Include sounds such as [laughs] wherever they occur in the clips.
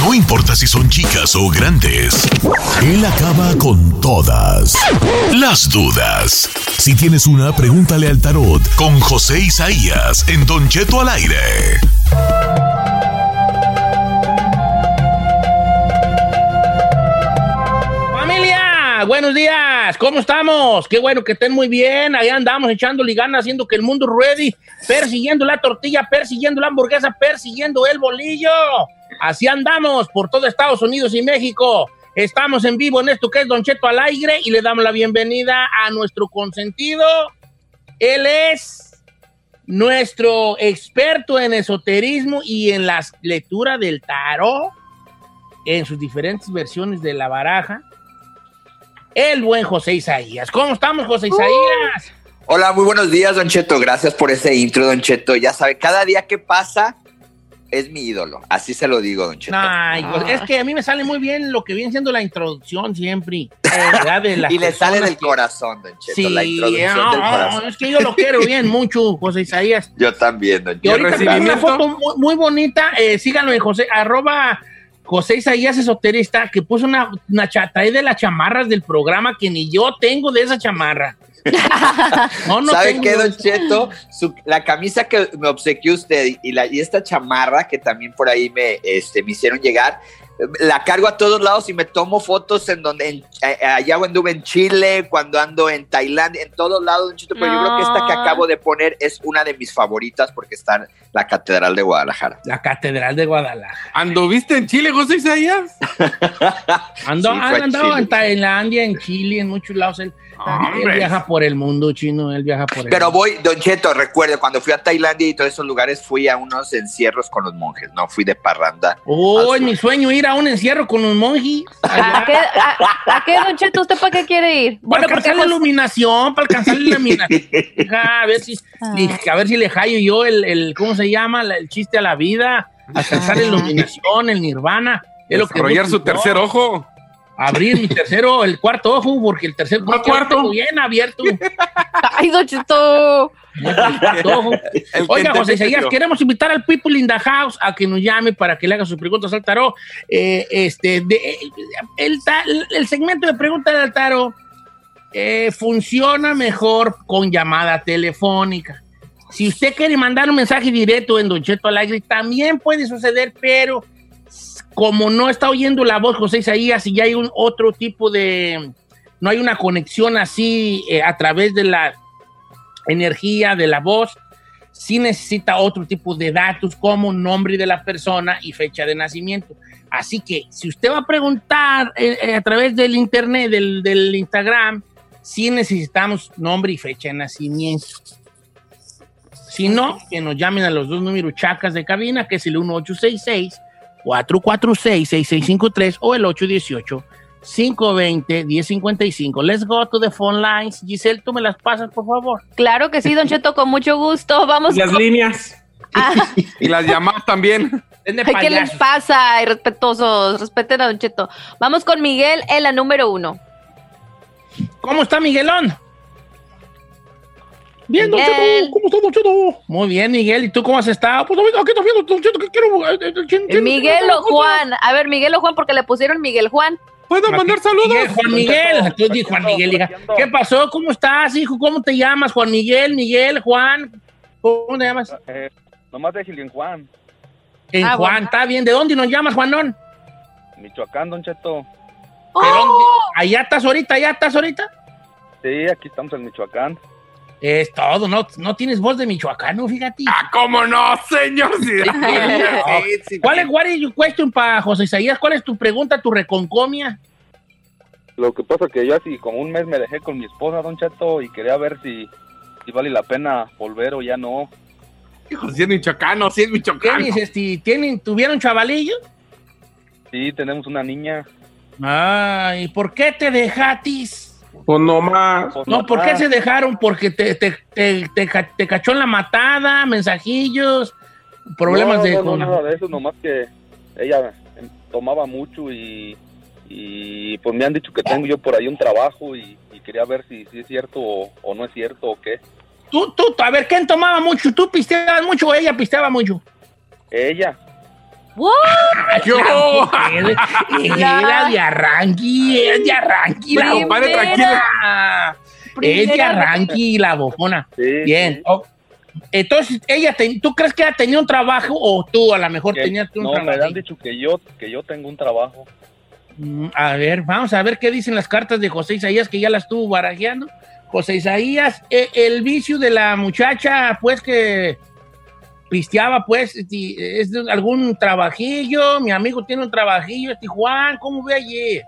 No importa si son chicas o grandes, él acaba con todas las dudas. Si tienes una, pregúntale al tarot con José Isaías en Don Cheto al aire. Buenos días, ¿cómo estamos? Qué bueno que estén muy bien, ahí andamos echándole ganas, haciendo que el mundo ruede, persiguiendo la tortilla, persiguiendo la hamburguesa, persiguiendo el bolillo. Así andamos por todo Estados Unidos y México. Estamos en vivo en esto que es Don Cheto al aire y le damos la bienvenida a nuestro consentido. Él es nuestro experto en esoterismo y en la lectura del tarot en sus diferentes versiones de la baraja. El buen José Isaías. ¿Cómo estamos, José Isaías? Hola, muy buenos días, Don Cheto. Gracias por ese intro, Don Cheto. Ya sabe, cada día que pasa es mi ídolo. Así se lo digo, Don Cheto. Ay, pues, es que a mí me sale muy bien lo que viene siendo la introducción siempre. [laughs] las y le sale del que- corazón, Don Cheto. Sí, la introducción no, del corazón. es que yo lo quiero [laughs] bien mucho, José Isaías. Yo también, Don Y Cheto. ahorita tengo una foto muy, muy bonita, eh, síganlo en José, arroba José Isaías Esoterista, que puso una, una cha- trae de las chamarras del programa que ni yo tengo de esa chamarra. [laughs] No, no ¿Sabe tengo qué, Don. Cheto? Su- la camisa que me obsequió usted y, la, y esta chamarra que también por ahí me, este, me hicieron llegar, la cargo a todos lados y me tomo fotos en donde, en, allá cuando anduve en Chile, cuando ando en Tailandia, en todos lados, Don Cheto, pero yo creo que esta que Ah. acabo de poner es una de mis favoritas porque está en la Catedral de Guadalajara. La Catedral de Guadalajara. ¿Anduviste en Chile, José Isaías? [laughs] Ando, Sí, fue han a andado Chile. en Tailandia, en Chile, en muchos lados. Él viaja por el mundo chino, él viaja por el Pero mundo. voy, Don Cheto, recuerde, cuando fui a Tailandia y todos esos lugares, fui a unos encierros con los monjes, no fui de parranda. Oh, es mi sueño ir a un encierro con un monje. ¿A qué, a, a qué, Don Cheto, usted para qué quiere ir? Para Bueno, porque alcanzar la iluminación, para alcanzar la iluminación. [laughs] A ver si, Ah. a ver si le hallo yo el, el ¿cómo se llama? La- el chiste a la vida, alcanzar la iluminación, el nirvana. Es lo que Desarrollar su tercer ojo. Abrir mi tercero, el cuarto ojo, porque el tercer ¿Cuál ojo cuarto? bien abierto. [laughs] ay, Don. El Oiga, José metió. queremos invitar al People in the House a que nos llame para que le haga sus preguntas al tarot. Eh, este, de- eh, el, segmento de preguntas al tarot eh, funciona mejor con llamada telefónica. Si usted quiere mandar un mensaje directo en Don Cheto al aire, también puede suceder, pero como no está oyendo la voz José Isaías y ya hay un otro tipo de, no hay una conexión así eh, a través de la energía de la voz, sí necesita otro tipo de datos como nombre de la persona y fecha de nacimiento. Así que si usted va a preguntar eh, eh, a través del internet, del, del Instagram, sí necesitamos nombre y fecha de nacimiento. Si no, que nos llamen a los dos números chacas de cabina, que es el 1866-446-6653 o el 818-520-1055. Let's go to the phone lines. Giselle, tú me las pasas, por favor. Claro que sí, Don Cheto, con mucho gusto. Vamos Las con... líneas. Ah, [laughs] Y las llamadas también. ¿Qué les pasa? Irrespetuosos, respeten a Don Cheto. Vamos con Miguel en la número uno. ¿Cómo está Miguelón? Bien, Don. Cheto. ¿Cómo está, Don Cheto? Muy bien, Miguel. ¿Y tú cómo has estado? Pues aquí estoy viendo, Don Cheto, que quiero... eh, eh, ¿quién- quién- Miguel o Juan. A ver, Miguel o Juan, porque le pusieron Miguel Juan. ¿Puedo mandar saludos? Miguel, Juan Miguel. Tú di Juan Miguel, hija. ¿Qué pasó? ¿Cómo estás, hijo? ¿Cómo te llamas? Juan Miguel, Miguel, Juan. ¿Cómo te llamas? Eh, nomás déjenle en Juan, En Ah, Juan, está bien. ¿De dónde nos llamas, Juanón? Michoacán, Don Cheto. Pero, ¿Allá estás ahorita? ¿Allá estás ahorita? Sí, aquí estamos en Michoacán. Es todo, no, no tienes voz de michoacano, fíjate. Ah, ¿cómo no, señor? [laughs] Sí. ¿Cuál es, what is your question para José Isaías? ¿Cuál es tu pregunta, tu reconcomia? Lo que pasa que yo así como un mes me dejé con mi esposa, Don Cheto, y quería ver si, si vale la pena volver o ya no. Hijo, si es michoacano, si es ¿Qué michoacano. dices? ¿Ti- ¿Tienen, ¿Tuvieron chavalillo? Sí, tenemos una niña. Ay, ¿por qué te dejatis? Pues no más. Pues, No, ¿por qué se dejaron? Porque te, te, te, te ca- te cachó en la matada, mensajillos, problemas no, de... No, no, con- nada de eso, nomás que ella em, tomaba mucho y, y pues me han dicho que tengo yo por ahí un trabajo y, y quería ver si, si es cierto o, o no es cierto o qué. Tú, tú, a ver, ¿quién tomaba mucho? ¿Tú pisteabas mucho o ella pisteaba mucho? Ella, Yo. Era de arranqui, es de arranqui, la Compadre, bofona. tranquila. Es de arranqui, la bofona. sí. Bien. sí, oh, Entonces, ella te- ¿tú crees que ella tenía un trabajo o tú a lo mejor que- tenías tú un no, me trabajo? han dicho que yo, que yo tengo un trabajo. Mm, A ver, vamos a ver qué dicen las cartas de José Isaías, que ya las estuvo barajeando. José Isaías, eh, el vicio de la muchacha, pues que pisteaba, pues, ti- es algún trabajillo, mi amigo tiene un trabajillo, este Juan, ¿cómo ve allí?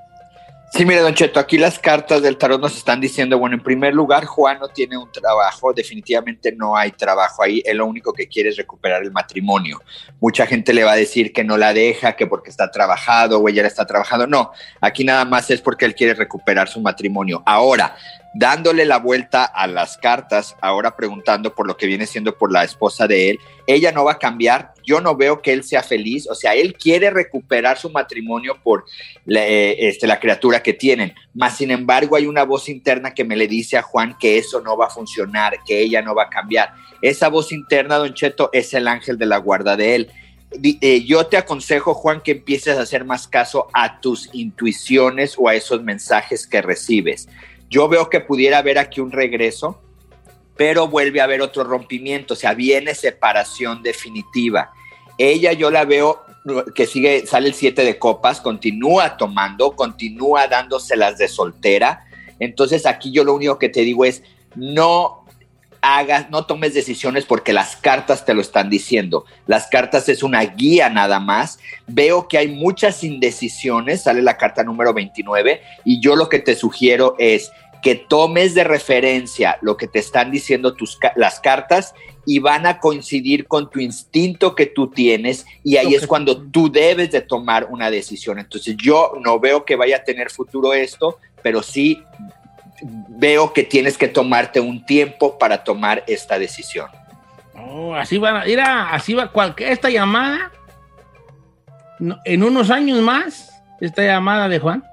Sí, mire, Don Cheto, aquí las cartas del tarot nos están diciendo, bueno, en primer lugar, Juan no tiene un trabajo, definitivamente no hay trabajo ahí, él lo único que quiere es recuperar el matrimonio. Mucha gente le va a decir que no la deja, que porque está trabajado o ella la está trabajando. No, aquí nada más es porque él quiere recuperar su matrimonio. Ahora, dándole la vuelta a las cartas, ahora preguntando por lo que viene siendo por la esposa de él, ella no va a cambiar, yo no veo que él sea feliz, o sea, él quiere recuperar su matrimonio por la, eh, este, la criatura que tienen. Más sin embargo, hay una voz interna que me le dice a Juan que eso no va a funcionar, que ella no va a cambiar. Esa voz interna, Don Cheto, es el ángel de la guarda de él. Eh, yo te aconsejo, Juan, que empieces a hacer más caso a tus intuiciones o a esos mensajes que recibes. Yo veo que pudiera haber aquí un regreso, pero vuelve a haber otro rompimiento, o sea, viene separación definitiva. Ella yo la veo que sigue, sale el 7 de copas, continúa tomando, continúa dándoselas de soltera. Entonces aquí yo lo único que te digo es, no hagas, no tomes decisiones porque las cartas te lo están diciendo. Las cartas es una guía nada más. Veo que hay muchas indecisiones, sale la carta número 29 y yo lo que te sugiero es que tomes de referencia lo que te están diciendo tus, las cartas y van a coincidir con tu instinto que tú tienes y ahí es cuando tú debes de tomar una decisión. Entonces yo no veo que vaya a tener futuro esto, pero sí veo que tienes que tomarte un tiempo para tomar esta decisión. Oh, así va, mira, así va cualquier, esta llamada, no, en unos años más, esta llamada de Juan,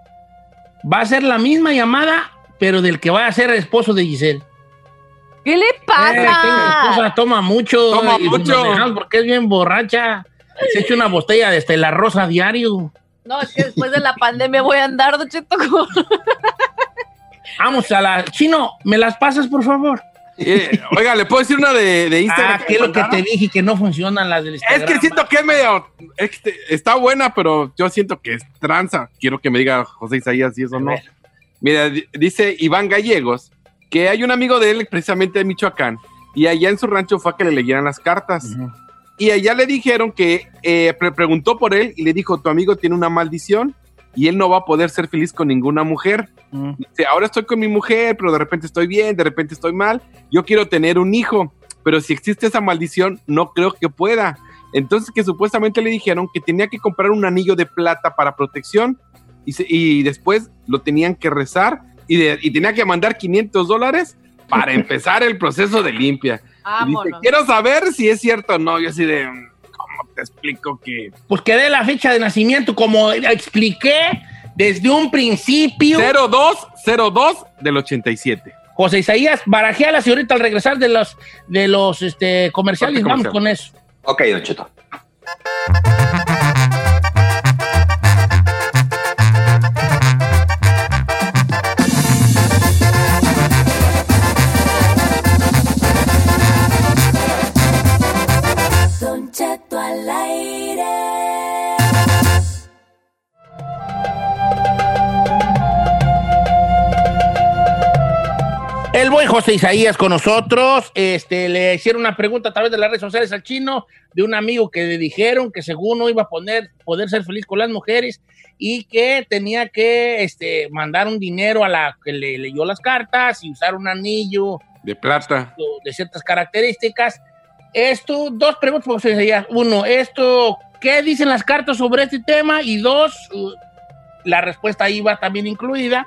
va a ser la misma llamada, pero del que va a ser esposo de Giselle. ¿Qué le Eh, que la esposa pasa? toma mucho. Toma y mucho. Porque es bien borracha. Se echa una botella de Estela Rosa diario. No, es que después de la pandemia voy a andar, Don Cheto, con- Vamos a la... Chino, ¿me las pasas, por favor? Eh, oiga, ¿le puedo decir una de, de Instagram? Ah, que es lo que te dije, que no funcionan las del Es Instagram. que siento que es medio. es que está buena, pero yo siento que es tranza. Quiero que me diga José Isaías si eso no. ver. Mira, di- dice Iván Gallegos que hay un amigo de él, precisamente de Michoacán, y allá en su rancho fue a que le leyeran las cartas. Ujú. Y allá le dijeron que eh, pre- preguntó por él y le dijo: Tu amigo tiene una maldición y él no va a poder ser feliz con ninguna mujer. Dice, ahora estoy con mi mujer, pero de repente estoy bien, de repente estoy mal. Yo quiero tener un hijo, pero si existe esa maldición, no creo que pueda. Entonces que supuestamente le dijeron que tenía que comprar un anillo de plata para protección y, se- y después lo tenían que rezar y, de- y tenía que mandar 500 dólares para [laughs] empezar el proceso de limpia. Y dice, Vámonos. quiero saber si es cierto o no. Yo así de, ¿cómo te explico que? Pues que dé la fecha de nacimiento, como expliqué desde un principio. 0202 del 87. José Isaías, barajealas y ahorita al regresar de los, de los este, comerciales, vamos comercial. con eso. Ok, Don Cheto. El buen José Isaías con nosotros. Este, le hicieron una pregunta a través de las redes sociales al chino de un amigo que le dijeron que según no iba a poner, poder ser feliz con las mujeres y que tenía que este, mandar un dinero a la que le leyó las cartas y usar un anillo De plata. de ciertas características. Esto, dos preguntas, José Isaías. Uno, esto, ¿qué dicen las cartas sobre este tema? Y dos, uh, la respuesta ahí va también incluida.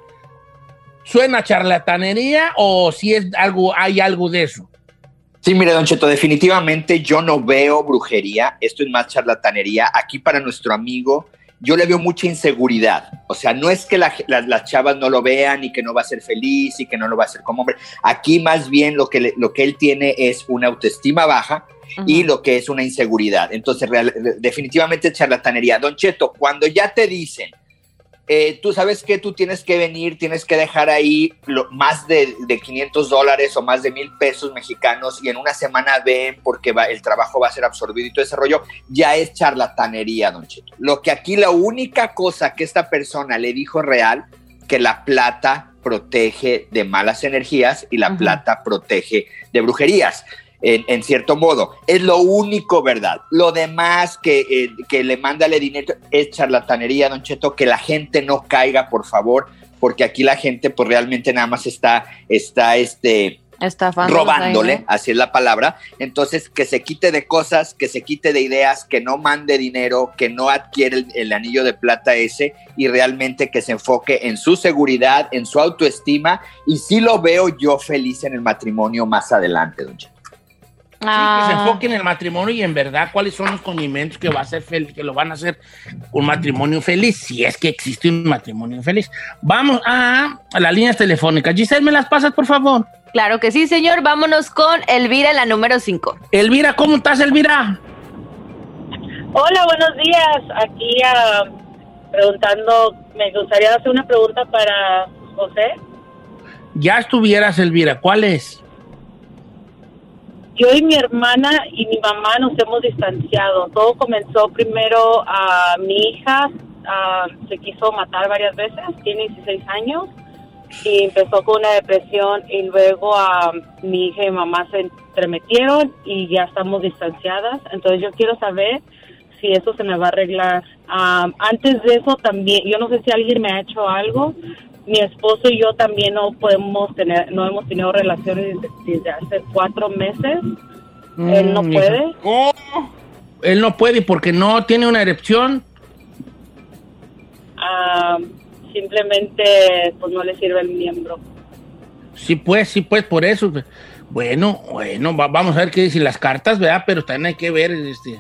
¿Suena charlatanería o si es algo, hay algo de eso? Sí, mire, Don Cheto, definitivamente yo no veo brujería, esto es más charlatanería. Aquí para nuestro amigo, yo le veo mucha inseguridad. O sea, no es que la- la- las chavas no lo vean y que no va a ser feliz y que no lo va a hacer como hombre. Aquí más bien lo que, le- lo que él tiene es una autoestima baja y lo que es una inseguridad. Entonces, real- definitivamente es charlatanería. Don Cheto, cuando ya te dicen, eh, tú sabes que tú tienes que venir, tienes que dejar ahí lo- más de, de 500 dólares o más de mil pesos mexicanos y en una semana ven porque va, el trabajo va a ser absorbido y todo ese rollo, ya es charlatanería, don Cheto. Lo que aquí la única cosa que esta persona le dijo real, que la plata protege de malas energías y la plata protege de brujerías. En, en cierto modo, es lo único verdad. Lo demás que, eh, que le mándale dinero es charlatanería, don Cheto, que la gente no caiga, por favor, porque aquí la gente pues realmente nada más está, está este, Estafándolos robándole, así es la palabra. Entonces, que se quite de cosas, que se quite de ideas, que no mande dinero, que no adquiere el, el anillo de plata ese y realmente que se enfoque en su seguridad, en su autoestima. Y sí lo veo yo feliz en el matrimonio más adelante, don Sí, que se Ah, enfoque en el matrimonio y en verdad cuáles son los condimentos que va a ser fel- que lo van a hacer un matrimonio feliz, si es que existe un matrimonio feliz. Vamos a, a las líneas telefónicas. Giselle, ¿me las pasas, por favor? Claro que sí, señor. Vámonos con Elvira, la número 5. Elvira, ¿cómo estás, Elvira? Hola, buenos días. Aquí ah, preguntando, me gustaría hacer una pregunta para José. Ya estuvieras, Elvira, ¿cuál es? Yo y mi hermana y mi mamá nos hemos distanciado. Todo comenzó primero a mi hija, se quiso matar varias veces, tiene 16 años y empezó con una depresión y luego a mi hija y mamá se entremetieron y ya estamos distanciadas. Entonces yo quiero saber si eso se me va a arreglar. Ah, antes de eso también, yo no sé si alguien me ha hecho algo. Mi esposo y yo también no podemos tener, no hemos tenido relaciones desde, hace cuatro meses. Él no Mm, puede. ¿Cómo? Él no puede porque no tiene una erección. Ah, simplemente pues no le sirve el miembro. Sí, pues, sí, pues, por eso. Bueno, bueno, va- vamos a ver qué dicen las cartas, ¿verdad? Pero también hay que ver, este,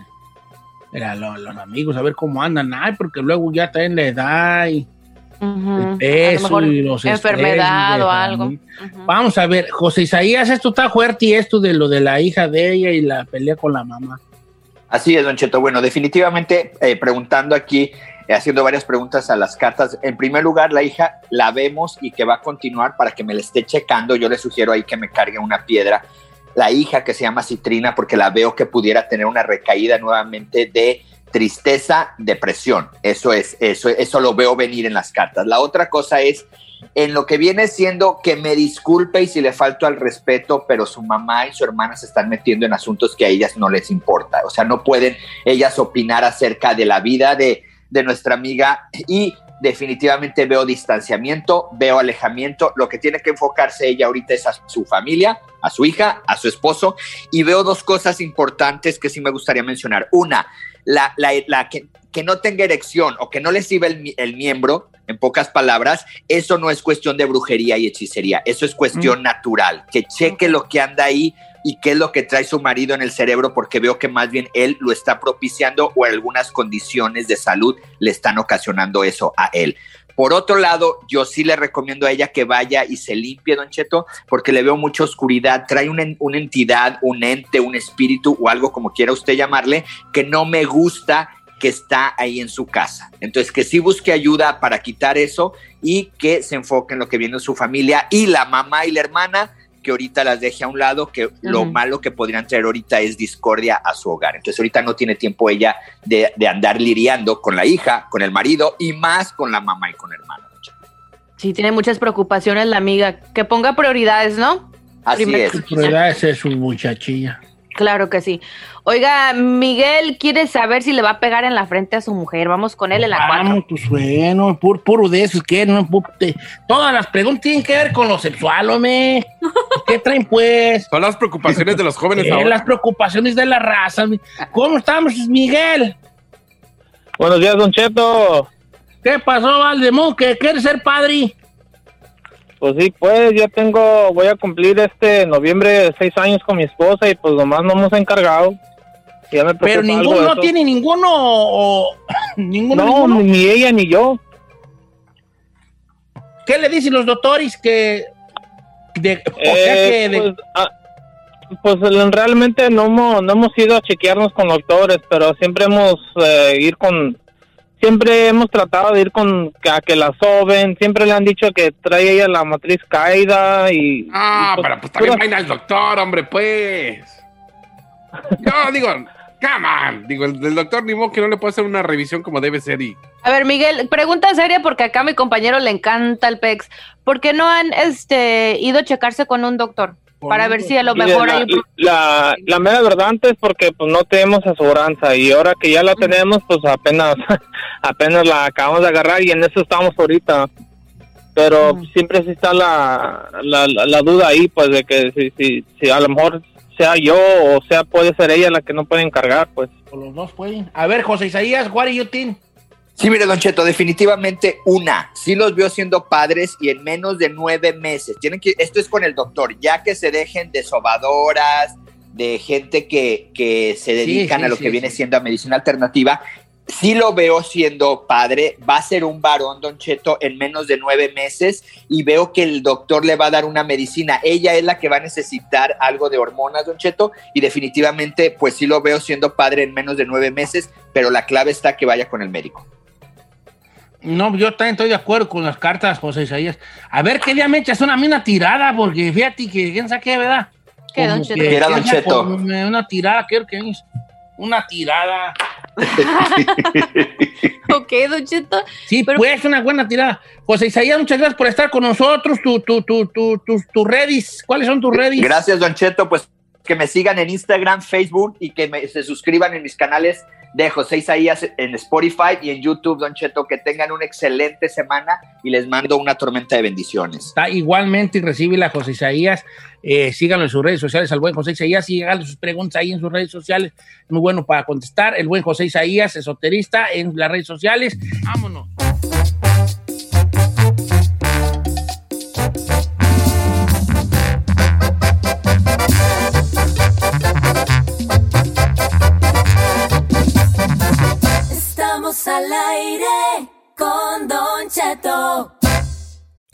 lo- los, amigos, a ver cómo andan. Ay, porque luego ya también la edad y el peso y los enfermedad o algo. Vamos a ver, José Isaías, esto está fuerte y esto de lo de la hija de ella y la pelea con la mamá. Así es, Don Cheto. Bueno, definitivamente eh, preguntando aquí, eh, haciendo varias preguntas a las cartas. En primer lugar, la hija la vemos y que va a continuar para que me la esté checando. Yo le sugiero ahí que me cargue una piedra. La hija que se llama Citrina, porque la veo que pudiera tener una recaída nuevamente de tristeza, depresión. Eso es, eso, eso lo veo venir en las cartas. La otra cosa es en lo que viene siendo que me disculpe y si le falto al respeto, pero su mamá y su hermana se están metiendo en asuntos que a ellas no les importa. O sea, no pueden ellas opinar acerca de la vida de, de nuestra amiga y definitivamente veo distanciamiento, veo alejamiento. Lo que tiene que enfocarse ella ahorita es a su familia, a su hija, a su esposo. Y veo dos cosas importantes que sí me gustaría mencionar. Una, la, la, la que, que, no tenga erección o que no le sirva el, el, miembro, en pocas palabras, eso no es cuestión de brujería y hechicería, eso es cuestión mm. natural. Que cheque lo que anda ahí y qué es lo que trae su marido en el cerebro, porque veo que más bien él lo está propiciando o algunas condiciones de salud le están ocasionando eso a él. Por otro lado, yo sí le recomiendo a ella que vaya y se limpie, Don Cheto, porque le veo mucha oscuridad. Trae una, una entidad, un ente, un espíritu o algo como quiera usted llamarle, que no me gusta que está ahí en su casa. Entonces, que sí busque ayuda para quitar eso y que se enfoque en lo que viene en su familia y la mamá y la hermana que ahorita las deje a un lado, que uh -huh. lo malo que podrían traer ahorita es discordia a su hogar. Entonces ahorita no tiene tiempo ella de, de andar liriando con la hija, con el marido y más con la mamá y con el hermano. Sí, tiene muchas preocupaciones la amiga. Que ponga prioridades, ¿no? Así Primero. es. Su prioridad es su muchachilla. Claro que sí. Oiga, Miguel quiere saber si le va a pegar en la frente a su mujer. Vamos con él en la cuatro. Vamos, tu sueno, puro, puro de esos que no, te- todas las preguntas tienen que ver con lo sexual, hombre. [laughs] ¿Qué traen, pues? Son las preocupaciones de los jóvenes Eh, ahora. las preocupaciones de la raza. ¿Cómo estamos, Miguel? Buenos días, Don Cheto. ¿Qué pasó, Valdemón? ¿Que quieres ser padre? Pues sí, pues ya tengo, voy a cumplir este noviembre seis años con mi esposa y pues nomás no hemos encargado. Ya me Pero ninguno, no tiene ninguno o... [clears throat] ninguno, No, ninguno. ni ella ni yo. ¿Qué le dicen los doctores que... de- o sea Eh, que... de- pues, ah, pues, realmente no hemos, no hemos ido a chequearnos con doctores, pero siempre hemos eh, ir con, siempre hemos tratado de ir con que- a que la soben, siempre le han dicho que trae ella la matriz caída y... Ah, y, pero pues también vayan al doctor, hombre, pues. [laughs] Yo digo, come on. Digo, el del doctor ni modo que no le puede hacer una revisión como debe ser y... A ver, Miguel, pregunta seria porque acá a mi compañero le encanta el PEX. ¿Por qué no han este, ido a checarse con un doctor? Para ver si a lo mejor la, hay un... la, la mera verdad antes porque pues no tenemos aseguranza y ahora que ya la tenemos pues apenas [laughs] apenas la acabamos de agarrar y en eso estamos ahorita pero Mm. siempre sí está la, la, la- la duda ahí pues de que si, si, si a lo mejor sea yo o sea puede ser ella la que no puede encargar pues o los dos pueden. A ver, José Isaías, what do you think? Sí, mire, Don Cheto, definitivamente una. Sí los vio siendo padres y en menos de nueve meses. Tienen que, esto es con el doctor, ya que se dejen de sobadoras, de gente que, que se dedican sí, a lo sí, que viene siendo a medicina alternativa. Sí lo veo siendo padre, va a ser un varón, Don Cheto, en menos de nueve meses y veo que el doctor le va a dar una medicina. Ella es la que va a necesitar algo de hormonas, Don Cheto, y definitivamente, pues sí lo veo siendo padre en menos de nueve meses, pero la clave está que vaya con el médico. No, yo también estoy de acuerdo con las cartas, José Isaías. A ver, ¿qué día me echas una, a mí una tirada? Porque fíjate que, ¿quién sabe qué, verdad? ¿Qué, Don Cheto? que- ¿Qué era, Don Cheto? Una tirada, quiero que es una tirada. [laughs] Ok, Don Cheto. Sí, Pero- pues una buena tirada. José Isaías, muchas gracias por estar con nosotros. Tu, tu, tu, tu, tus redes, ¿cuáles son tus redes? Gracias, Don Cheto. Pues que me sigan en Instagram, Facebook y que me- se suscriban en mis canales de José Isaías en Spotify y en YouTube, Don Cheto. Que tengan una excelente semana y les mando una tormenta de bendiciones. Está igualmente y recibe a José Isaías. Eh, síganlo en sus redes sociales al buen José Isaías y háganle sus preguntas ahí en sus redes sociales. Muy bueno para contestar. El buen José Isaías, esoterista en las redes sociales. Vámonos.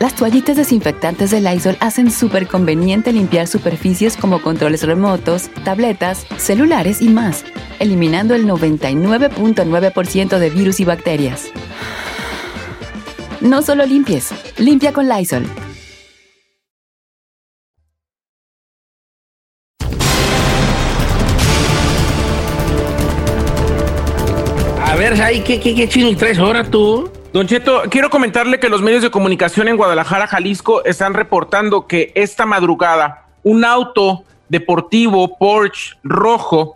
Las toallitas desinfectantes de Lysol hacen súper conveniente limpiar superficies como controles remotos, tabletas, celulares y más, eliminando el 99.9% de virus y bacterias. No solo limpies, limpia con Lysol. A ver, ¿qué, qué, qué chino traes ahora tú? Don Cheto, quiero comentarle que los medios de comunicación en Guadalajara, Jalisco, están reportando que esta madrugada un auto deportivo Porsche rojo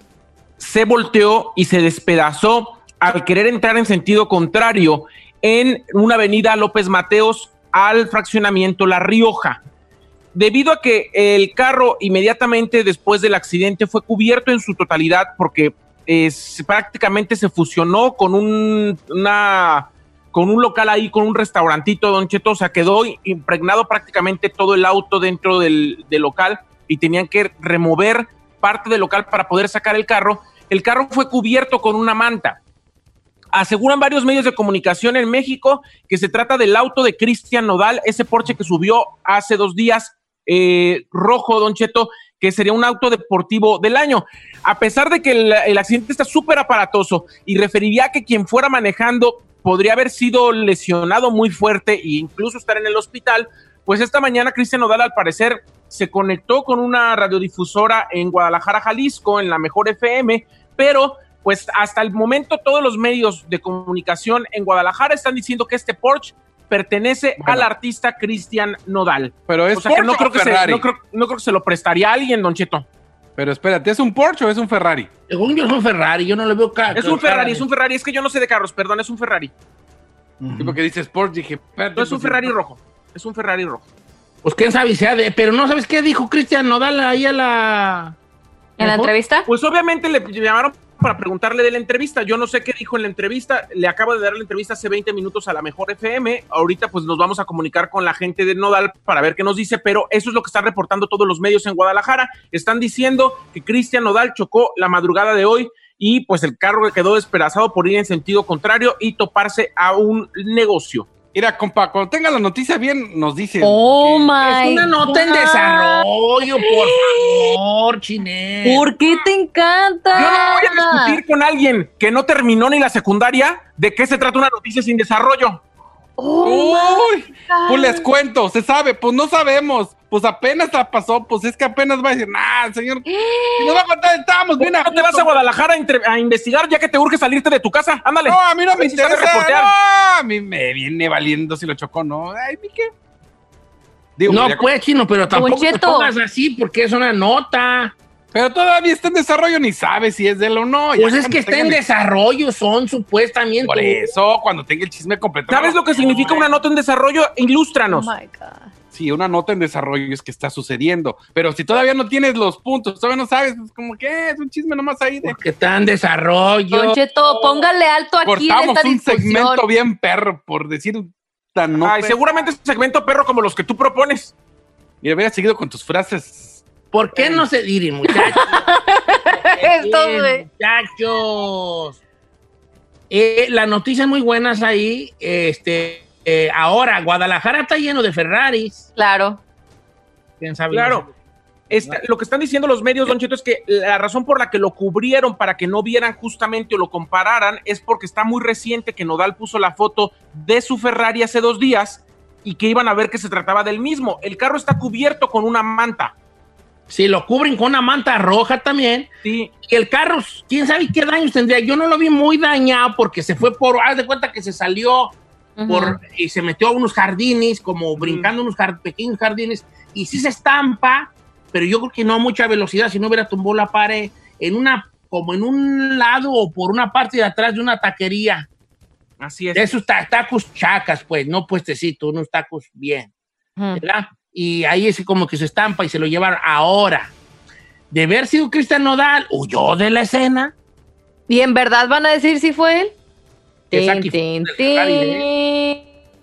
se volteó y se despedazó al querer entrar en sentido contrario en una avenida López Mateos al fraccionamiento La Rioja. Debido a que el carro inmediatamente después del accidente fue cubierto en su totalidad porque es, prácticamente se fusionó con un, una, con un local ahí, con un restaurantito, Don Cheto, o sea, quedó impregnado prácticamente todo el auto dentro del, local y tenían que remover parte del local para poder sacar el carro. El carro fue cubierto con una manta. Aseguran varios medios de comunicación en México que se trata del auto de Cristian Nodal, ese Porsche que subió hace dos días, eh, rojo, Don Cheto, que sería un auto deportivo del año. A pesar de que el, el accidente está súper aparatoso y referiría a que quien fuera manejando podría haber sido lesionado muy fuerte e incluso estar en el hospital, pues esta mañana Cristian Nodal al parecer se conectó con una radiodifusora en Guadalajara, Jalisco, en la mejor FM, pero pues hasta el momento todos los medios de comunicación en Guadalajara están diciendo que este Porsche pertenece al artista Cristian Nodal. Pero es o sea que no creo que, se, Ferrari? no, creo, no creo que se lo prestaría a alguien, Don Cheto. Pero espérate, ¿es un Porsche o es un Ferrari? Según yo es un Ferrari, yo no le veo ca- Es un cara Ferrari, es un Ferrari, es que yo no sé de carros, perdón, es un Ferrari. Sí, porque dices Porsche, dije, espérate, No es un pues, Ferrari rojo, es un Ferrari rojo. Pues quién sabe, sea de, pero no sabes qué dijo Cristian Nodal ahí a la. ¿En la entrevista? Pues obviamente le llamaron para preguntarle de la entrevista. Yo no sé qué dijo en la entrevista. Le acabo de dar la entrevista hace 20 minutos a la mejor FM. Ahorita pues nos vamos a comunicar con la gente de Nodal para ver qué nos dice, pero eso es lo que están reportando todos los medios en Guadalajara. Están diciendo que Cristian Nodal chocó la madrugada de hoy y pues el carro quedó despedazado por ir en sentido contrario y toparse a un negocio. Mira, compa, cuando tenga la noticia bien, nos dice. Oh Es my. una nota en desarrollo, por favor, Chinel. ¿Por qué te encanta? Yo no voy a discutir con alguien que no terminó ni la secundaria de qué se trata una noticia sin desarrollo. Uy, pues les cuento, se sabe, pues no sabemos, pues apenas la pasó, pues es que apenas va a decir, nah, señor, [gasps] si nos va a contar, estábamos bien ¿No te vas a Guadalajara a, investigar ya que te urge salirte de tu casa? Ándale. No, a mí no me Si interesa, no, a mí me viene valiendo si lo chocó, no, ay, ¿mi qué? Digo, no, pues, chino, pero tampoco te pongas así porque es una nota. Pero todavía está en desarrollo, ni sabe si es de él o no. ya Pues es que está en el- desarrollo, son supuestamente. Por eso, cuando tenga el chisme completo. ¿Sabes lo que significa una nota en desarrollo? Oh Ilústranos. my God. Sí, una nota en desarrollo es que está sucediendo, pero si todavía no tienes los puntos, todavía no sabes, pues como que es un chisme nomás ahí de... Porque está en desarrollo. Don Cheto, póngale alto aquí en Cortamos esta un discusión. segmento bien perro, por decir tan no. Ay, seguramente es un segmento perro como los que tú propones. Mira, hubiera seguido con tus frases. ¿Por qué no se diren, muchachos? [laughs] Güey. muchachos. Eh, las noticias muy buenas ahí. Este, eh, ahora, Guadalajara está lleno de Ferraris. Claro. ¿Quién sabe? Claro. Esta- lo que están diciendo los medios, Don Cheto, es que la razón por la que lo cubrieron para que no vieran justamente o lo compararan es porque está muy reciente que Nodal puso la foto de su Ferrari hace dos días y que iban a ver que se trataba del mismo. El carro está cubierto con una manta. Si lo cubren con una manta roja también. Sí. Y el carro, quién sabe qué daños tendría. Yo no lo vi muy dañado porque se fue por. Haz de cuenta que se salió por, y se metió a unos jardines, como brincando unos jar- pequeños jardines, y sí se estampa, pero yo creo que no a mucha velocidad, si no hubiera tumbado la pared en una, como en un lado o por una parte de atrás de una taquería. Así es. De esos ta- tacos chacas, pues, no puestecito, unos tacos bien. ¿verdad? Y ahí es como que se estampa y se lo llevaron ahora. De haber sido Cristian Nodal, huyó de la escena, ¿Y en verdad van a decir si fue él? Que del Ferrari, tin.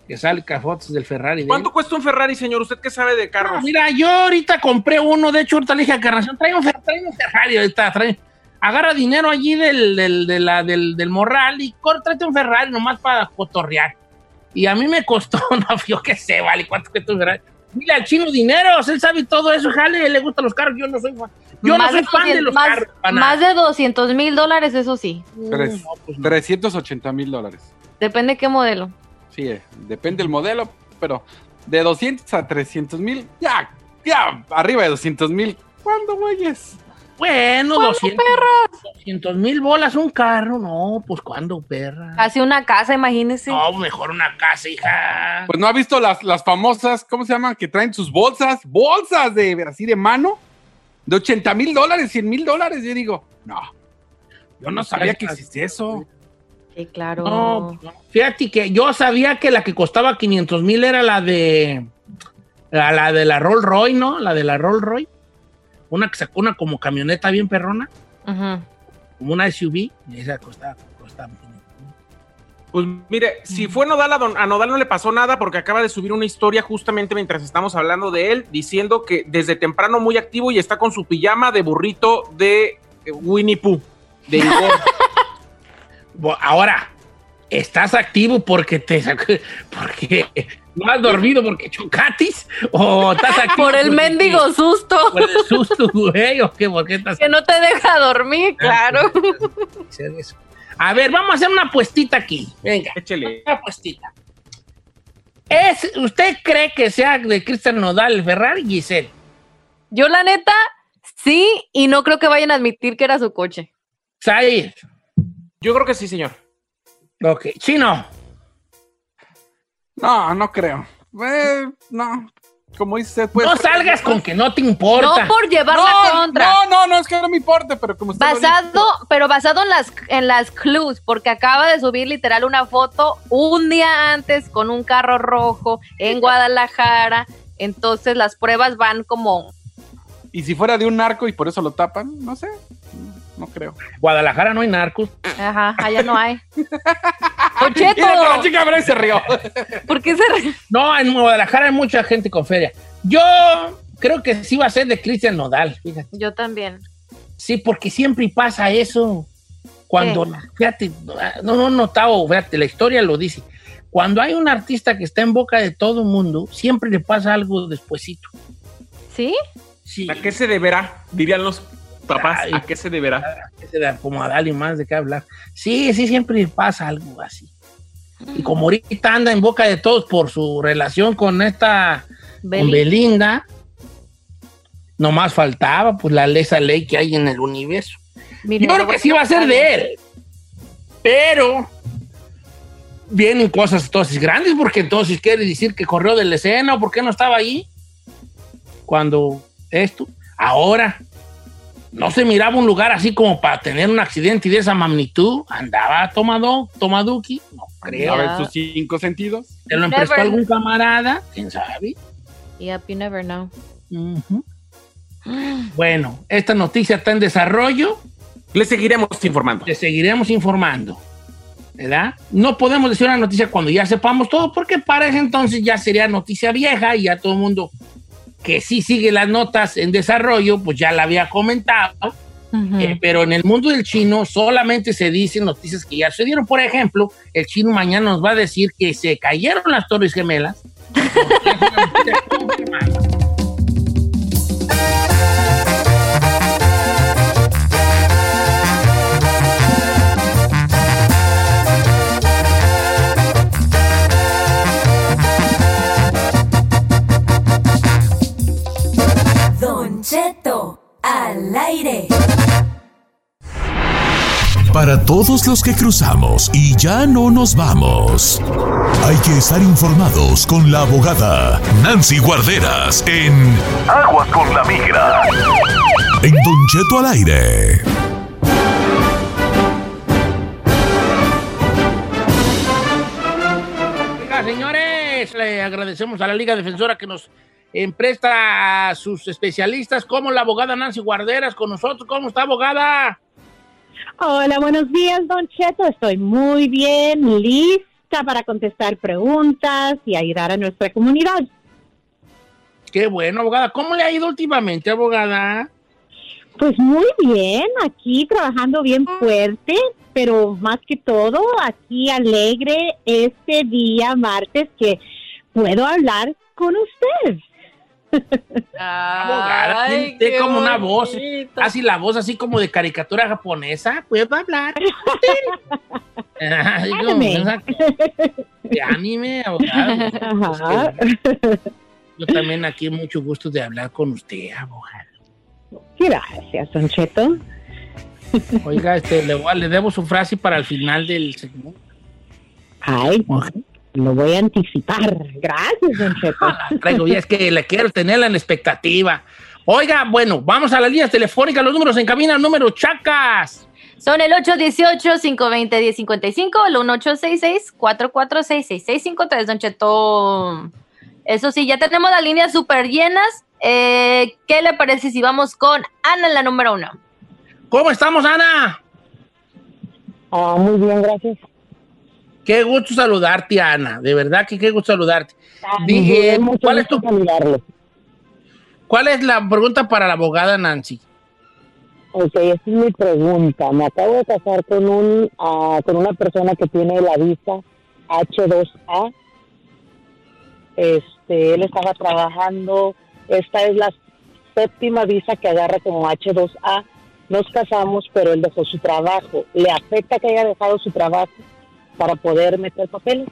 Que salga fotos del Ferrari. de él. ¿Cuánto cuesta un Ferrari, señor? ¿Usted qué sabe de carros? No, mira, yo ahorita compré uno, de hecho, ahorita le dije a Carnación, trae un, trae un Ferrari ahorita, trae, agarra dinero allí del, del, de la- del, del morral y tráete un Ferrari nomás para cotorrear. Y a mí me costó, [laughs] no, yo qué sé, vale, ¿cuánto cuesta un Ferrari? Mira, al chino dineros, él sabe todo eso, jale, le gustan los carros, yo no soy fan. Yo Más no soy de fan de 200 los más- carros. para. Más de 200 mil dólares, eso sí. Tres- 380 mil dólares. Depende qué modelo. Sí, eh, depende del modelo, pero de 200 a 300 mil, ya, ya, arriba de 200 mil. ¿Cuándo, güeyes? Bueno, ¿Cuándo, 200 200 mil bolas un carro, no, pues ¿cuándo, perra? Casi una casa, imagínese. No, mejor una casa, hija. Pues no ha visto las, las famosas, ¿cómo se llaman? Que traen sus bolsas, bolsas de así de mano, de 80 mil dólares, 100 mil dólares. Yo digo, no, yo no sabía que existía eso. Sí, claro. No, no. fíjate que yo sabía que la que costaba 500 mil era la de la, la de la Rolls Royce, ¿no? La de la Rolls Royce. Una que sacó una como camioneta bien perrona, Ujú. como una SUV. Y esa costaba, costaba Pues mire, si fue Nodal, a, don- a Nodal no le pasó nada porque acaba de subir una historia justamente mientras estamos hablando de él, diciendo que desde temprano muy activo y está con su pijama de burrito de eh, Winnie Pooh, de Igor. [laughs] Ahora, ¿estás activo porque te [laughs] porque no has dormido porque chocatis? ¿O estás activo Por el porque- mendigo susto. Por el susto, güey, ¿o qué? ¿Por qué estás Que no te deja dormir, claro. hacer eso? A ver, vamos a hacer una apuestita aquí. Venga, Échele. una apuestita. ¿Es, ¿Usted cree que sea de Cristian Nodal Ferrari, Giselle? Yo, la neta, sí, y no creo que vayan a admitir que era su coche. Said. Yo creo que sí, señor. Ok. Chino. No, no creo. Eh, no, como dice pues. no salgas con que no te importa. No por llevar no, la contra. No, no, no, es que no me importa, pero como usted lo Basado, pero basado en las, en las clues, porque acaba de subir literal una foto un día antes con un carro rojo en Guadalajara. Entonces las pruebas van como Y si fuera de un narco y por eso lo tapan, no sé. No creo. Guadalajara no hay narcos. Ajá, allá no hay. [laughs] Pero la chica Bray se rió. ¿Por qué se re- No, en Guadalajara hay mucha gente con feria. Yo creo que sí va a ser de Cristian Nodal, fíjate. Yo también. Sí, porque siempre pasa eso. Cuando, fíjate, no, no he notado, fíjate, la historia lo dice. Cuando hay un artista que está en boca de todo el mundo, siempre le pasa algo despuesito. ¿Sí? Sí. ¿A qué se deberá? Dirían los papás. ¿A qué se deberá? Como a darle más de qué hablar. Sí, sí, siempre pasa algo así. Y como ahorita anda en boca de todos por su relación con esta, con Beli. Belinda, nomás faltaba pues la esa ley que hay en el universo. Yo creo que sí va a ser de él, pero vienen cosas entonces grandes porque entonces quiere decir que corrió de la escena o por qué no estaba ahí cuando esto. Ahora, no se miraba un lugar así como para tener un accidente de esa magnitud. Andaba tomado, tomaduki, no creo. A ver sus cinco sentidos. ¿Te lo Never. emprestó algún camarada? ¿Quién sabe? Yep, you never know. Bueno, esta noticia está en desarrollo. Le seguiremos informando. Te seguiremos informando. ¿Verdad? No podemos decir una noticia cuando ya sepamos todo, porque para ese entonces ya sería noticia vieja y ya todo el mundo que sí sigue las notas en desarrollo, pues ya la había comentado. Eh, pero en el mundo del chino solamente se dicen noticias que ya sucedieron. Por ejemplo, el chino mañana nos va a decir que se cayeron las Torres Gemelas. [laughs] al aire. Para todos los que cruzamos y ya no nos vamos, hay que estar informados con la abogada Nancy Guarderas en Aguas con la Migra. En Don Cheto al aire. Oiga, señores, le agradecemos a la Liga Defensora que nos empresta a sus especialistas, como la abogada Nancy Guarderas con nosotros. ¿Cómo está, abogada? Hola, buenos días, Don Cheto. Estoy muy bien, lista para contestar preguntas y ayudar a nuestra comunidad. Qué bueno, abogada. ¿Cómo le ha ido últimamente, abogada? Pues muy bien, aquí trabajando bien fuerte, pero más que todo, aquí alegre este día martes que puedo hablar con usted. Abogada, tiene como una voz, así la voz así como de caricatura japonesa, puedo hablar. Ay, como Anime. de anime, abogada. Ajá. Yo también aquí mucho gusto de hablar con usted, abogada. Gracias, Don Cheto. Oiga, este, le, a- le debo su frase para el final del segmento. Ay, lo voy a anticipar. Gracias, Don [laughs] Cheto. Traigo, ya es que le quiero tenerla en expectativa. Oiga, bueno, vamos a las líneas telefónicas, los números en cabina, número chacas. Son el 818-520-1055, el 1866-446-6653, Don Cheto. Eso sí, ya tenemos las líneas súper llenas. Eh, ¿Qué le parece si vamos con Ana en la número uno? ¿Cómo estamos, Ana? Ah, muy bien, gracias. Qué gusto saludarte, Ana. De verdad que qué gusto saludarte. Di- muy bien, mucho ¿cuál, es tu- ¿Cuál es la pregunta para la abogada Nancy? Ok, esa es mi pregunta. Me acabo de casar con un ah, con una persona que tiene la visa H2A. Este, él estaba trabajando. Esta es la séptima visa que agarra como H2A. Nos casamos, pero él dejó su trabajo. ¿Le afecta que haya dejado su trabajo para poder meter papeles?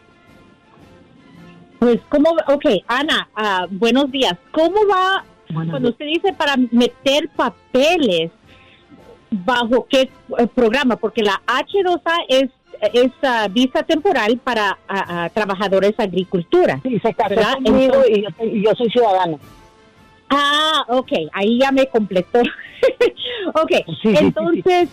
Pues, ¿cómo? Ok, Ana, ah, buenos días. ¿Cómo va cuando usted dice para meter papeles? ¿Bajo qué eh, programa? Porque la H2A es, es ah, visa temporal para ah, ah, trabajadores agricultura. Sí, se casó ¿verdad? conmigo Entonces- y yo, soy- y yo soy ciudadana. Ah, ok, ahí ya me completó. [laughs] ok, sí, entonces,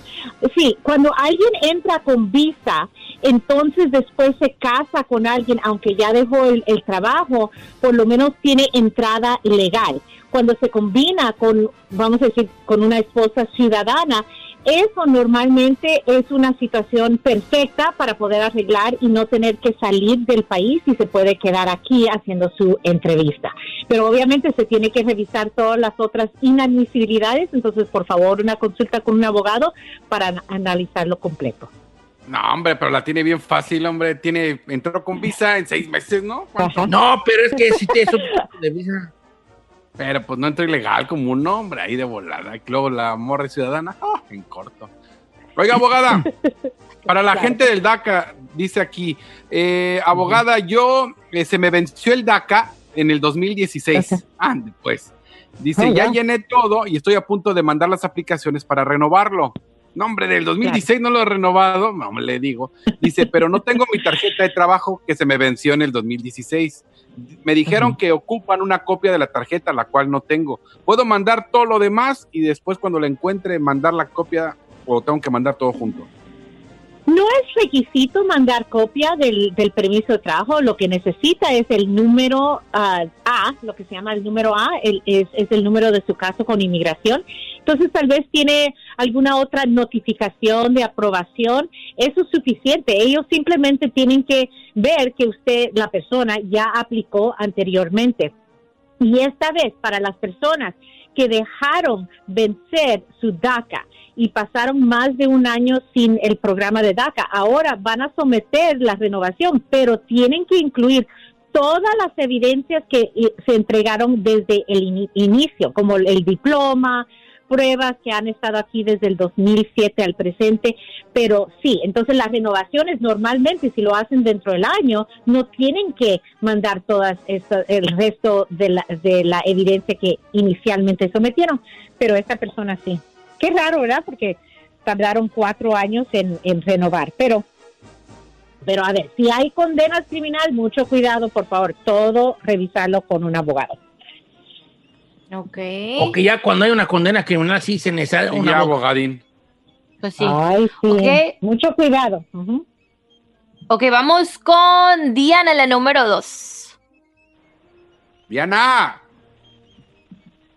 sí, cuando alguien entra con visa, entonces después se casa con alguien, aunque ya dejó el, el trabajo, por lo menos tiene entrada legal. Cuando se combina con, vamos a decir, con una esposa ciudadana, eso normalmente es una situación perfecta para poder arreglar y no tener que salir del país y se puede quedar aquí haciendo su entrevista. Pero obviamente se tiene que revisar todas las otras inadmisibilidades, entonces por favor una consulta con un abogado para an- analizarlo completo. No, hombre, pero la tiene bien fácil, hombre. Tiene, entró con visa en seis meses, ¿no? No, pero es que si te eso de visa. Pero pues no entró ilegal como un hombre ahí de volada. Y luego la morra ciudadana, ¡ah! en corto. Oiga, abogada, [laughs] para la gente del DACA, dice aquí, eh, abogada, yo eh, se me venció el DACA en el 2016. Ande, pues. Dice, Oh, ya llené todo y estoy a punto de mandar las aplicaciones para renovarlo. No, hombre, del 2016 no lo he renovado, no le digo. Dice, [laughs] pero no tengo mi tarjeta de trabajo que se me venció en el 2016. Me dijeron que ocupan una copia de la tarjeta, la cual no tengo. Puedo mandar todo lo demás y después cuando la encuentre mandar la copia o tengo que mandar todo junto. No es requisito mandar copia del, del permiso de trabajo, lo que necesita es el número ah, A, lo que se llama el número A, el- es, es el número de su caso con inmigración. Entonces tal vez tiene alguna otra notificación de aprobación, eso es suficiente. Ellos simplemente tienen que ver que usted, la persona, ya aplicó anteriormente. Y esta vez, para las personas que dejaron vencer su DACA y pasaron más de un año sin el programa de DACA, ahora van a someter la renovación, pero tienen que incluir todas las evidencias que eh, se entregaron desde el ini- inicio, como el diploma, pruebas que han estado aquí desde el 2007 al presente, pero sí, entonces las renovaciones normalmente si lo hacen dentro del año no tienen que mandar todas el resto de la, de la evidencia que inicialmente sometieron, pero esta persona sí. Qué raro, ¿verdad? Porque tardaron cuatro años en, en renovar, pero pero a ver, si hay condenas criminal, mucho cuidado, por favor, todo revisarlo con un abogado. Ok. O que ya cuando hay una condena criminal sí se necesita abogada. abogadín. Pues sí. Ay, sí. Mucho cuidado. Ujú. Ok, vamos con Diana, la número dos. Diana,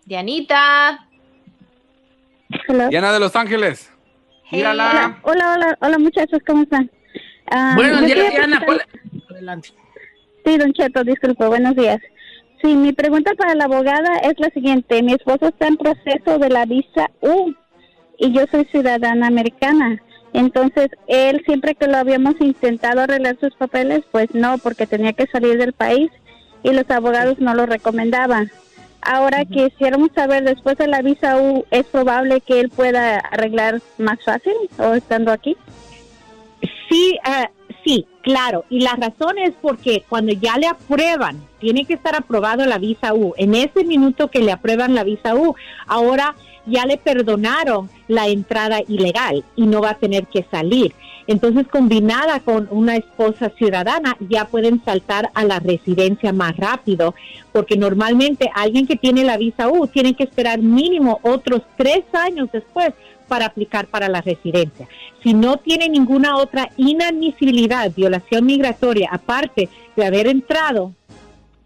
Dianita. Diana de Los Ángeles. Hola, hola, hola, hola, muchachos, ¿cómo están? Ah, Buenos días, Diana. Adelante. Sí, Don Cheto, disculpe, buenos días. Sí, mi pregunta para la abogada es la siguiente. Mi esposo está en proceso de la visa U y yo soy ciudadana americana. Entonces, él siempre que lo habíamos intentado arreglar sus papeles, pues no, porque tenía que salir del país y los abogados no lo recomendaban. Ahora quisiéramos saber, después de la visa U, ¿es probable que él pueda arreglar más fácil o estando aquí? Sí, ah, sí, claro. Y la razón es porque cuando ya le aprueban, tiene que estar aprobado la visa U. En ese minuto que le aprueban la visa U, ahora ya le perdonaron la entrada ilegal y no va a tener que salir. Entonces, combinada con una esposa ciudadana, ya pueden saltar a la residencia más rápido, porque normalmente alguien que tiene la visa U tiene que esperar mínimo otros tres años después para aplicar para la residencia. Si no tiene ninguna otra inadmisibilidad, violación migratoria, aparte de haber entrado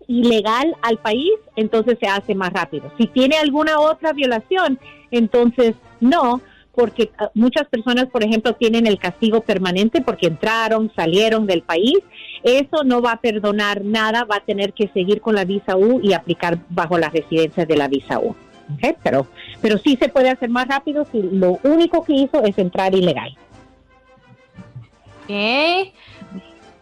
ilegal al país, entonces se hace más rápido. Si tiene alguna otra violación, entonces no, porque ah, muchas personas, por ejemplo, tienen el castigo permanente porque entraron, salieron del país. Eso no va a perdonar nada, va a tener que seguir con la visa U y aplicar bajo la residencia de la visa U. ¿ok? Pero, pero sí se puede hacer más rápido si lo único que hizo es entrar ilegal. Ok.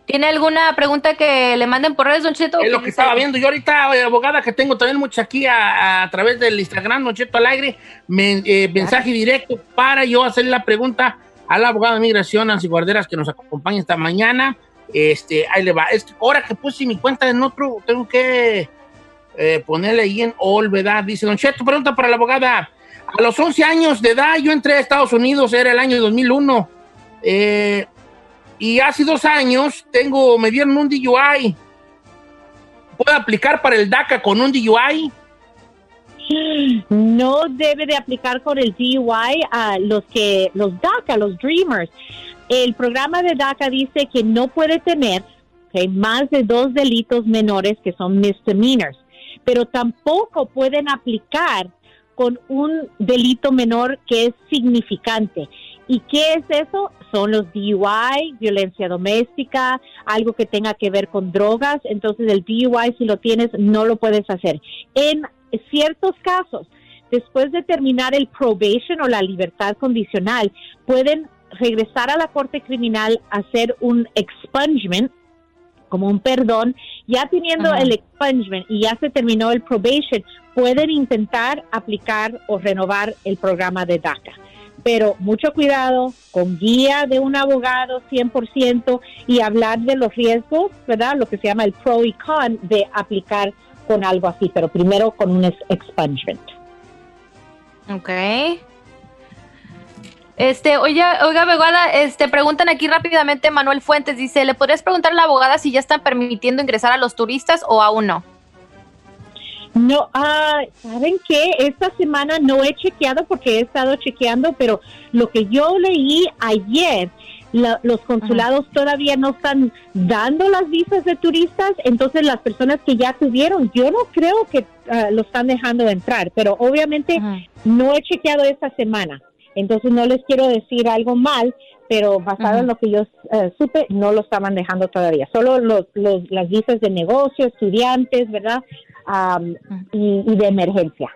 ¿Tiene alguna pregunta que le manden por redes, Don Cheto? Es lo que estaba viendo yo ahorita, eh, abogada, que tengo también mucho aquí a, a través del Instagram, Don Cheto al aire, men- eh, mensaje directo para yo hacerle la pregunta a la abogada de migración, Nancy Guarderas, que nos acompaña esta mañana. Este, ahí le va. Es que ahora que puse mi cuenta en otro, tengo que eh, ponerle ahí en all, ¿verdad? Dice Don Cheto, pregunta para la abogada. A los 11 años de edad yo entré a Estados Unidos, era el año 2001. Eh, y hace dos años tengo, me dieron un DUI. ¿Puedo aplicar para el DACA con un DUI? No debe de aplicar con el DUI a los que los DACA, los Dreamers. El programa de DACA dice que no puede tener más de dos delitos menores que son misdemeanors, pero tampoco pueden aplicar con un delito menor que es significante. ¿Y qué es eso? Son los DUI, violencia doméstica, algo que tenga que ver con drogas. Entonces el DUI si lo tienes no lo puedes hacer. En ciertos casos, después de terminar el probation o la libertad condicional, pueden regresar a la corte criminal hacer un expungement como un perdón, ya teniendo Ajá. el expungement y ya se terminó el probation, pueden intentar aplicar o renovar el programa de DACA. Pero mucho cuidado, con guía de un abogado 100% y hablar de los riesgos, ¿verdad? Lo que se llama el pro y con de aplicar con algo así, pero primero con un ex- expungement. Ok. Este, oye, oiga, abogada, este, preguntan aquí rápidamente, Manuel Fuentes dice, ¿le podrías preguntar a la abogada si ya están permitiendo ingresar a los turistas o aún no? No, ah, ¿saben qué? Esta semana no he chequeado porque he estado chequeando, pero lo que yo leí ayer, la- los consulados todavía no están dando las visas de turistas, entonces las personas que ya tuvieron, yo no creo que ah, lo están dejando entrar, pero obviamente no he chequeado esta semana, entonces no les quiero decir algo mal, pero basado en lo que yo eh, supe, no lo estaban dejando todavía, solo los, los- las visas de negocio, estudiantes, ¿verdad? Am, y, y de emergencia.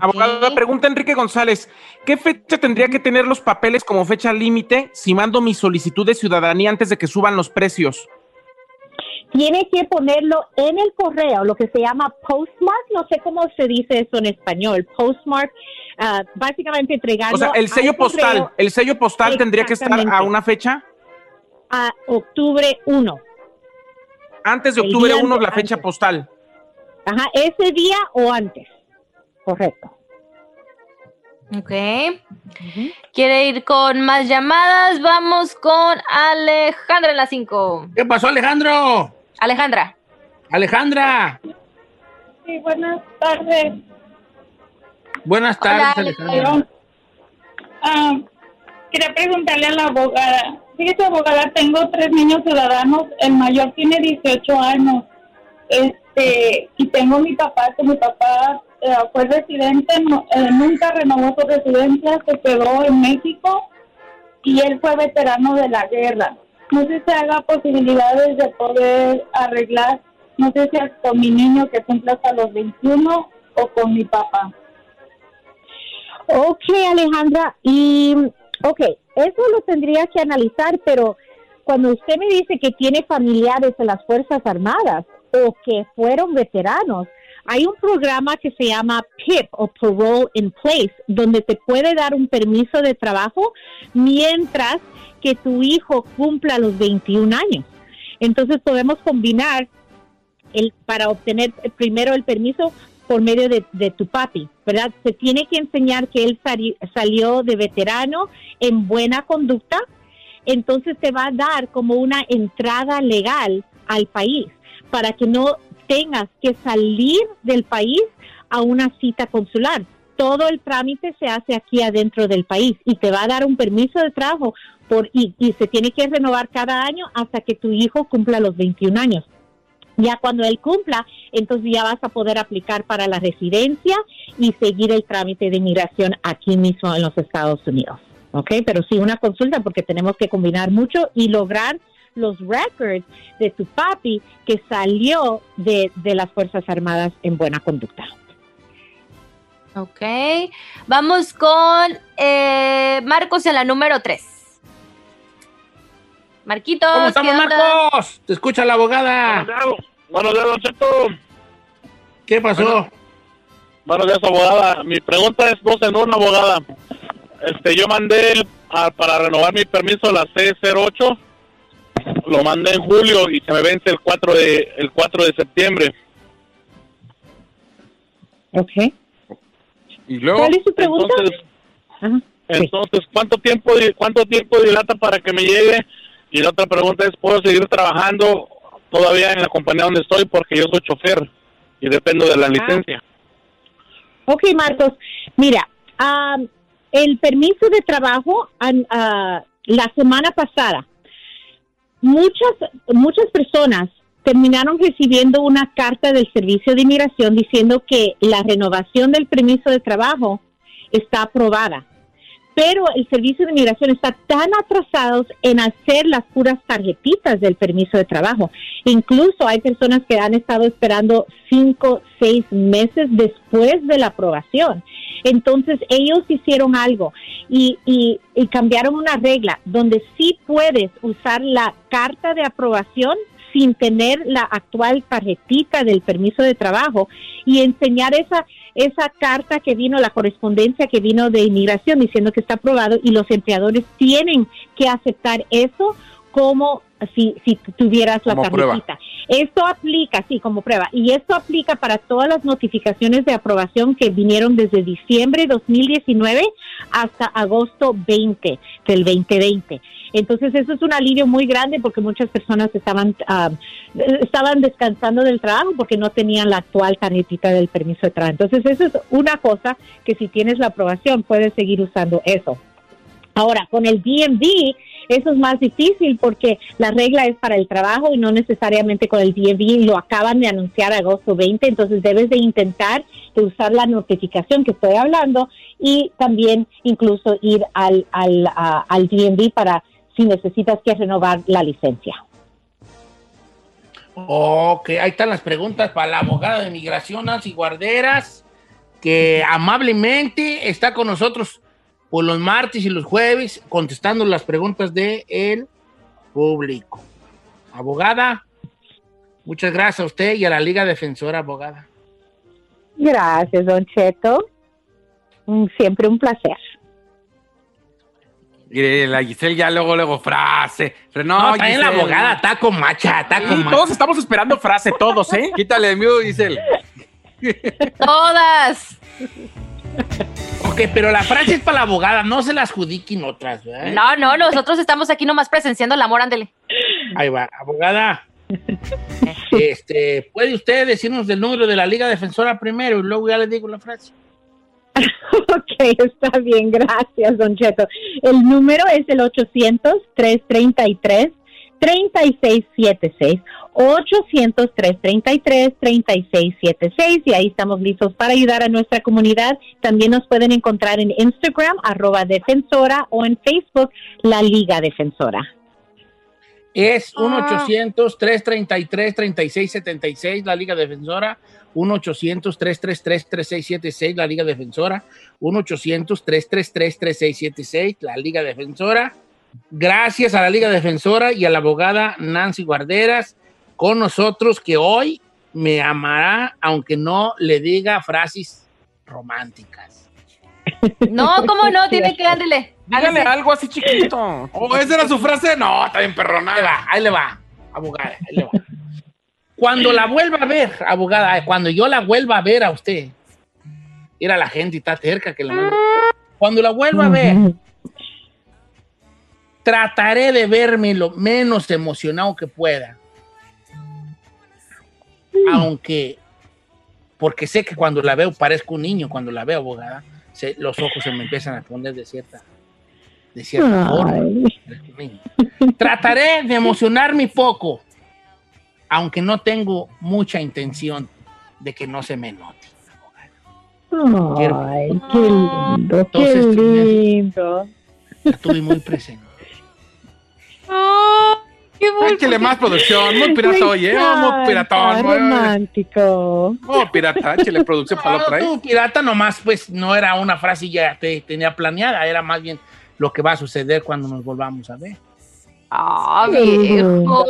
Abogada, pregunta Enrique González, ¿qué fecha tendría que tener los papeles como fecha límite si mando mi solicitud de ciudadanía antes de que suban los precios? Tiene que ponerlo en el correo, lo que se llama postmark, no sé cómo se dice eso en español, postmark, ah, básicamente entregarlo O sea, el sello correo postal, el sello postal tendría que estar a una fecha a octubre 1. antes de octubre día 1 la antes. fecha postal. Ajá, ese día o antes. Correcto. Ok. ¿Quiere ir con más llamadas? Vamos con Alejandra en la 5. ¿Qué pasó, Alejandro? Alejandra. Alejandra. Sí, buenas tardes. Buenas tardes, Alejandra. Ah, quería preguntarle a la abogada. Fíjese, abogada, tengo tres niños ciudadanos. El mayor tiene 18 años. Este, y tengo mi papá, que mi papá eh, fue residente, no- eh, nunca renovó su residencia, se quedó en México y él fue veterano de la guerra. No sé si haga posibilidades de poder arreglar, no sé si es con mi niño que cumple hasta los 21 o con mi papá. Ok, Alejandra, y ok, eso lo tendría que analizar, pero cuando usted me dice que tiene familiares en las Fuerzas Armadas o que fueron veteranos, hay un programa que se llama PIP o Parole in Place, donde te puede dar un permiso de trabajo mientras que tu hijo cumpla los 21 años. Entonces podemos combinar el, para obtener primero el permiso por medio de, de tu papi, ¿verdad? Se tiene que enseñar que él sali- salió de veterano en buena conducta, entonces te va a dar como una entrada legal al país para que no tengas que salir del país a una cita consular. Todo el trámite se hace aquí adentro del país y te va a dar un permiso de trabajo por y, y se tiene que renovar cada año hasta que tu hijo cumpla los 21 años. Ya cuando él cumpla, entonces ya vas a poder aplicar para la residencia y seguir el trámite de inmigración aquí mismo en los Estados Unidos. ¿Ok? Pero sí, una consulta porque tenemos que combinar mucho y lograr los records de tu papi que salió de, de las Fuerzas Armadas en buena conducta. Ok. Vamos con eh, Marcos en la número 3. Marquitos. ¿Cómo estamos. Marcos? Te escucha la abogada. Buenos días, Don Cheto. ¿Qué pasó? Buenos días, abogada. Mi pregunta es dos en una, abogada. Este, yo mandé a- para renovar mi permiso la C08. Lo mandé en julio y se me vence el 4 de, el 4 de septiembre. Ok. ¿Y luego? ¿Cuál es su pregunta? Entonces, entonces ¿cuánto tiempo di- cuánto tiempo dilata para que me llegue? Y la otra pregunta es, ¿puedo seguir trabajando todavía en la compañía donde estoy? Porque yo soy chofer y dependo de la licencia. Ok, Marcos. Mira, am, el permiso de trabajo ah, la semana pasada, muchas, muchas personas terminaron recibiendo una carta del Servicio de Inmigración diciendo que la renovación del permiso de trabajo está aprobada. Pero el Servicio de Inmigración está tan atrasados en hacer las puras tarjetitas del permiso de trabajo. Incluso hay personas que han estado esperando cinco, seis meses después de la aprobación. Entonces ellos hicieron algo y, y- y cambiaron una regla donde sí puedes usar la carta de aprobación sin tener la actual tarjetita del permiso de trabajo y enseñar esa esa carta que vino, la correspondencia que vino de inmigración diciendo que está aprobado y los empleadores tienen que aceptar eso como si, si tuvieras la tarjetita. Esto aplica, sí, como prueba. Y esto aplica para todas las notificaciones de aprobación que vinieron desde diciembre 2019 hasta agosto 20 del 2020. Entonces eso es un alivio muy grande porque muchas personas estaban ah, estaban descansando del trabajo porque no tenían la actual tarjetita del permiso de trabajo. Entonces eso es una cosa que si tienes la aprobación puedes seguir usando eso. Ahora, con el DMV, eso es más difícil porque la regla es para el trabajo y no necesariamente con el DMV. Lo acaban de anunciar agosto 20, entonces debes de intentar de usar la notificación que estoy hablando y también incluso ir al, al, al DMV para si necesitas que renovar la licencia. Ok, ahí están las preguntas para la abogada de migración, Nancy Guarderas, que amablemente está con nosotros por los martes y los jueves contestando las preguntas del el público. Abogada, muchas gracias a usted y a la Liga Defensora, abogada. Gracias, Don Cheto. Siempre un placer. Y la Giselle ya luego, luego frase. No, No, también la abogada está con macha, está con Sí, macha. todos estamos esperando frase, todos, ¿eh? [laughs] Quítale el mío, Giselle. Todas. [laughs] Ok, pero la frase es para la abogada, no se las adjudiquen otras, ¿verdad? No, no, nosotros estamos aquí nomás presenciando el amor, ándele. Ahí va, abogada. [laughs] Este, ¿puede usted decirnos el número de la Liga Defensora primero y luego ya le digo la frase? [laughs] Ok, está bien, gracias, Don Cheto. El número es el 3676 800-333-3676 y ahí estamos listos para ayudar a nuestra comunidad. También nos pueden encontrar en Instagram, arroba defensora, o en Facebook, la Liga Defensora. Es 1-800-333-3676, la Liga Defensora. 1-800-333-3676, la Liga Defensora. 1-800-333-3676, la Liga Defensora. Gracias a la Liga Defensora y a la abogada Nancy Guarderas con nosotros que hoy me amará aunque no le diga frases románticas. No, ¿cómo no? Tiene que darle. Dígale algo así chiquito. ¿O esa era su frase? No, está bien perrona. Ahí le va, ahí le va, abogada, ahí le va. Cuando la vuelva a ver, abogada, cuando yo la vuelva a ver a usted, era la gente y está cerca que la manda. Cuando la vuelva a ver, trataré de verme lo menos emocionado que pueda. Aunque, porque sé que cuando la veo parezco un niño, cuando la veo abogada, se- los ojos se me empiezan a poner de cierta, de cierta Ay. forma. Trataré de emocionarme poco, aunque no tengo mucha intención de que no se me note. Ay, qué lindo, qué Entonces, lindo. Estuve muy presente. Échale más producción, muy pirata, oye, oh, muy piratón. muy- romántico. Oh, pirata, échale producción para la No, otra. ¿eh? tú, pirata, nomás, pues no era una frase ya te tenía planeada, era más bien lo que va a suceder cuando nos volvamos a ver. Ah, Qué viejo.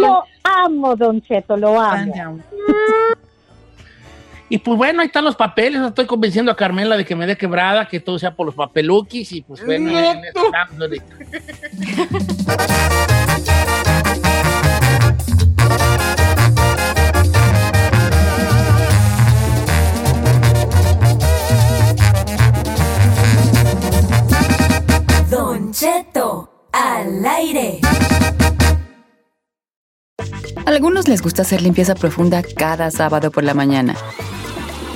Lo amo, Don Cheto, lo amo. Y pues bueno, ahí están los papeles. Estoy convenciendo a Carmela de que me dé quebrada, que todo sea por los papeluquis. Y pues bueno, en estamos ahorita. Don Cheto, al aire. A algunos les gusta hacer limpieza profunda cada sábado por la mañana.